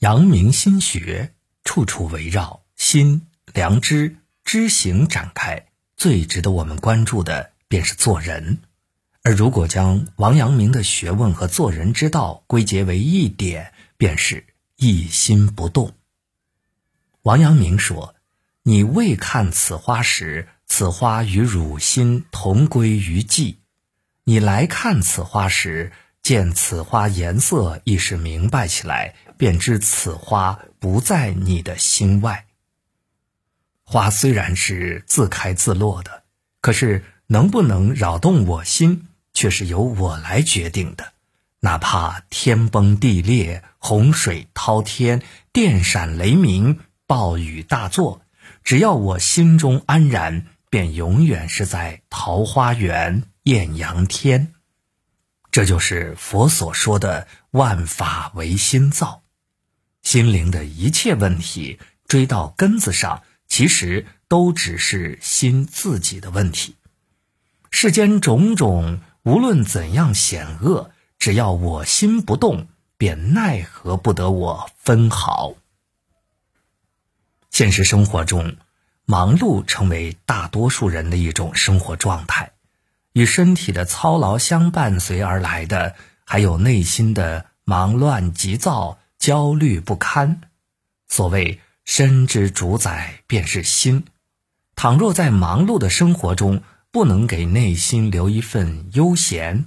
阳明心学处处围绕心、良知、知行展开，最值得我们关注的便是做人。而如果将王阳明的学问和做人之道归结为一点，便是一心不动。王阳明说：“你未看此花时，此花与汝心同归于寂；你来看此花时，见此花颜色亦是明白起来，便知此花不在你的心外。花虽然是自开自落的，可是能不能扰动我心？”却是由我来决定的，哪怕天崩地裂、洪水滔天、电闪雷鸣、暴雨大作，只要我心中安然，便永远是在桃花源、艳阳天。这就是佛所说的“万法唯心造”。心灵的一切问题，追到根子上，其实都只是心自己的问题。世间种种。无论怎样险恶，只要我心不动，便奈何不得我分毫。现实生活中，忙碌成为大多数人的一种生活状态，与身体的操劳相伴随而来的，还有内心的忙乱急躁、焦虑不堪。所谓身之主宰，便是心。倘若在忙碌的生活中，不能给内心留一份悠闲，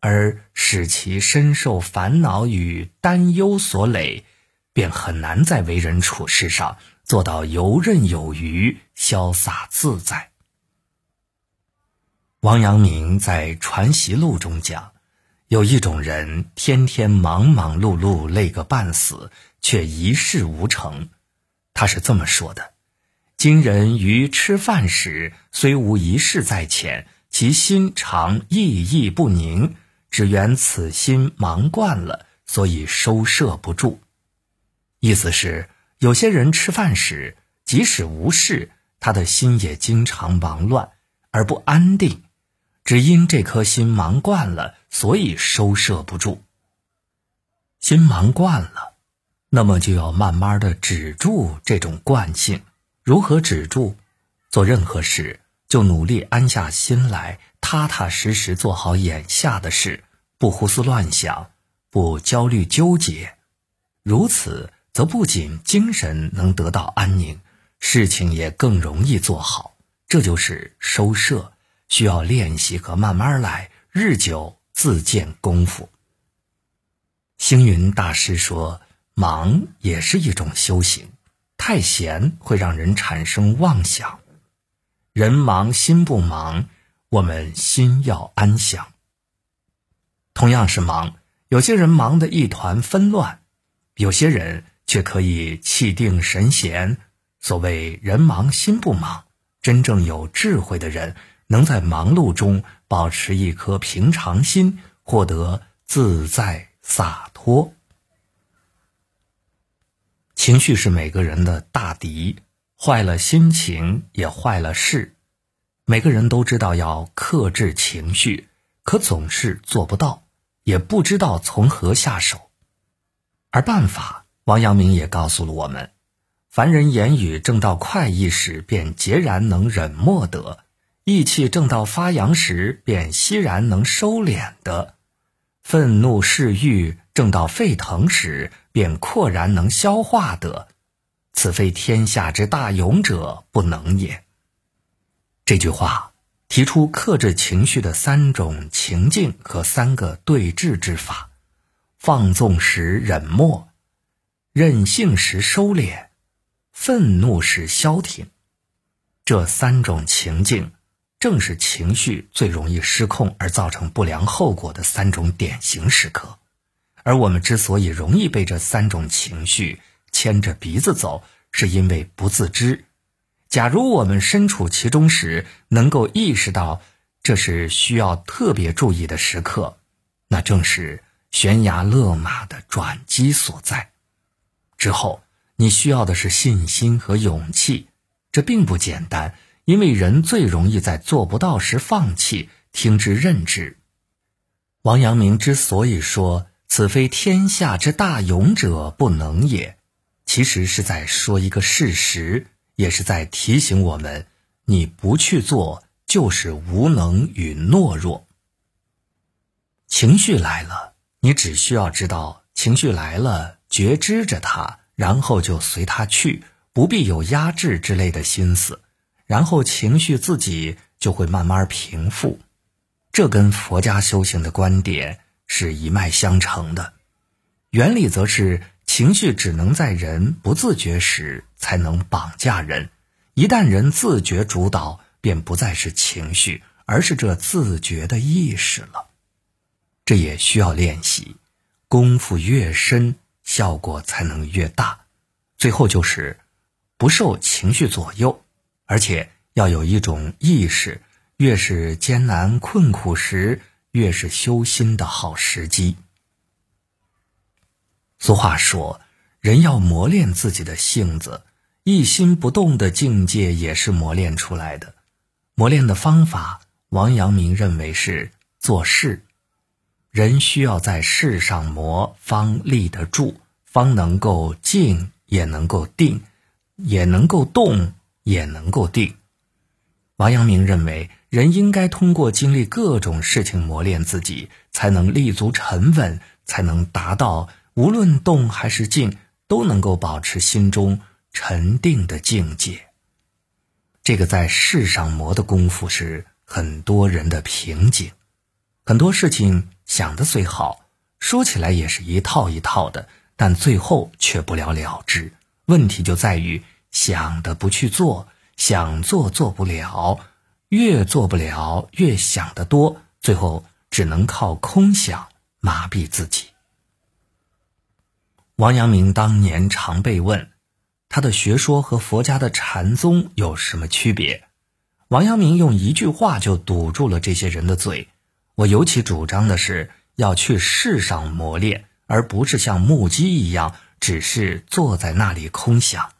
而使其深受烦恼与担忧所累，便很难在为人处事上做到游刃有余、潇洒自在。王阳明在《传习录》中讲，有一种人，天天忙忙碌碌，累个半死，却一事无成。他是这么说的。今人于吃饭时，虽无一事在前，其心常意意不宁，只缘此心忙惯了，所以收摄不住。意思是，有些人吃饭时，即使无事，他的心也经常忙乱而不安定，只因这颗心忙惯了，所以收摄不住。心忙惯了，那么就要慢慢的止住这种惯性。如何止住？做任何事就努力安下心来，踏踏实实做好眼下的事，不胡思乱想，不焦虑纠结。如此，则不仅精神能得到安宁，事情也更容易做好。这就是收摄，需要练习和慢慢来，日久自见功夫。星云大师说：“忙也是一种修行。”太闲会让人产生妄想，人忙心不忙，我们心要安详。同样是忙，有些人忙得一团纷乱，有些人却可以气定神闲。所谓人忙心不忙，真正有智慧的人能在忙碌中保持一颗平常心，获得自在洒脱。情绪是每个人的大敌，坏了心情也坏了事。每个人都知道要克制情绪，可总是做不到，也不知道从何下手。而办法，王阳明也告诉了我们：凡人言语正到快意时，便截然能忍默得；意气正到发扬时，便息然能收敛的；愤怒嗜欲正到沸腾时，便阔然能消化的，此非天下之大勇者不能也。这句话提出克制情绪的三种情境和三个对治之法：放纵时忍默，任性时收敛，愤怒时消停。这三种情境，正是情绪最容易失控而造成不良后果的三种典型时刻。而我们之所以容易被这三种情绪牵着鼻子走，是因为不自知。假如我们身处其中时，能够意识到这是需要特别注意的时刻，那正是悬崖勒马的转机所在。之后，你需要的是信心和勇气，这并不简单，因为人最容易在做不到时放弃、听之任之。王阳明之所以说，此非天下之大勇者不能也。其实是在说一个事实，也是在提醒我们：你不去做，就是无能与懦弱。情绪来了，你只需要知道情绪来了，觉知着它，然后就随它去，不必有压制之类的心思，然后情绪自己就会慢慢平复。这跟佛家修行的观点是一脉相承的，原理则是。情绪只能在人不自觉时才能绑架人，一旦人自觉主导，便不再是情绪，而是这自觉的意识了。这也需要练习，功夫越深，效果才能越大。最后就是不受情绪左右，而且要有一种意识：越是艰难困苦时，越是修心的好时机。俗话说：“人要磨练自己的性子，一心不动的境界也是磨练出来的。磨练的方法，王阳明认为是做事。人需要在事上磨，方立得住，方能够静，也能够定，也能够动，也能够定。王阳明认为，人应该通过经历各种事情磨练自己，才能立足沉稳，才能达到。”无论动还是静，都能够保持心中沉定的境界。这个在世上磨的功夫是很多人的瓶颈。很多事情想的虽好，说起来也是一套一套的，但最后却不了了之。问题就在于想的不去做，想做做不了，越做不了越想得多，最后只能靠空想麻痹自己。王阳明当年常被问，他的学说和佛家的禅宗有什么区别？王阳明用一句话就堵住了这些人的嘴。我尤其主张的是要去世上磨练，而不是像木屐一样，只是坐在那里空想。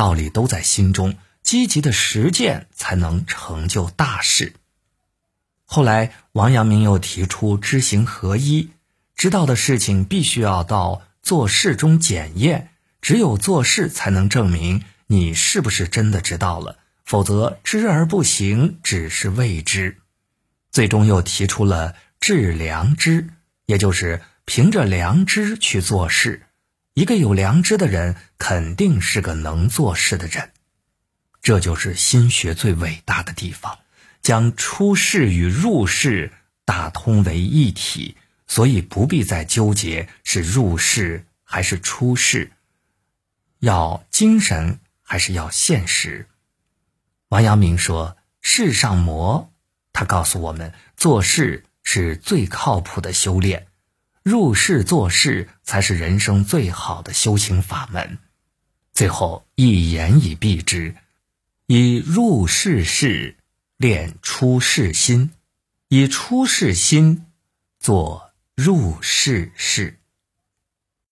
道理都在心中，积极的实践才能成就大事。后来，王阳明又提出知行合一，知道的事情必须要到。做事中检验，只有做事才能证明你是不是真的知道了，否则知而不行只是未知。最终又提出了致良知，也就是凭着良知去做事。一个有良知的人，肯定是个能做事的人。这就是心学最伟大的地方，将出世与入世打通为一体。所以不必再纠结是入世还是出世，要精神还是要现实。王阳明说：“世上磨，他告诉我们，做事是最靠谱的修炼，入世做事才是人生最好的修行法门。”最后一言以蔽之：以入世事练出世心，以出世心做。入世事。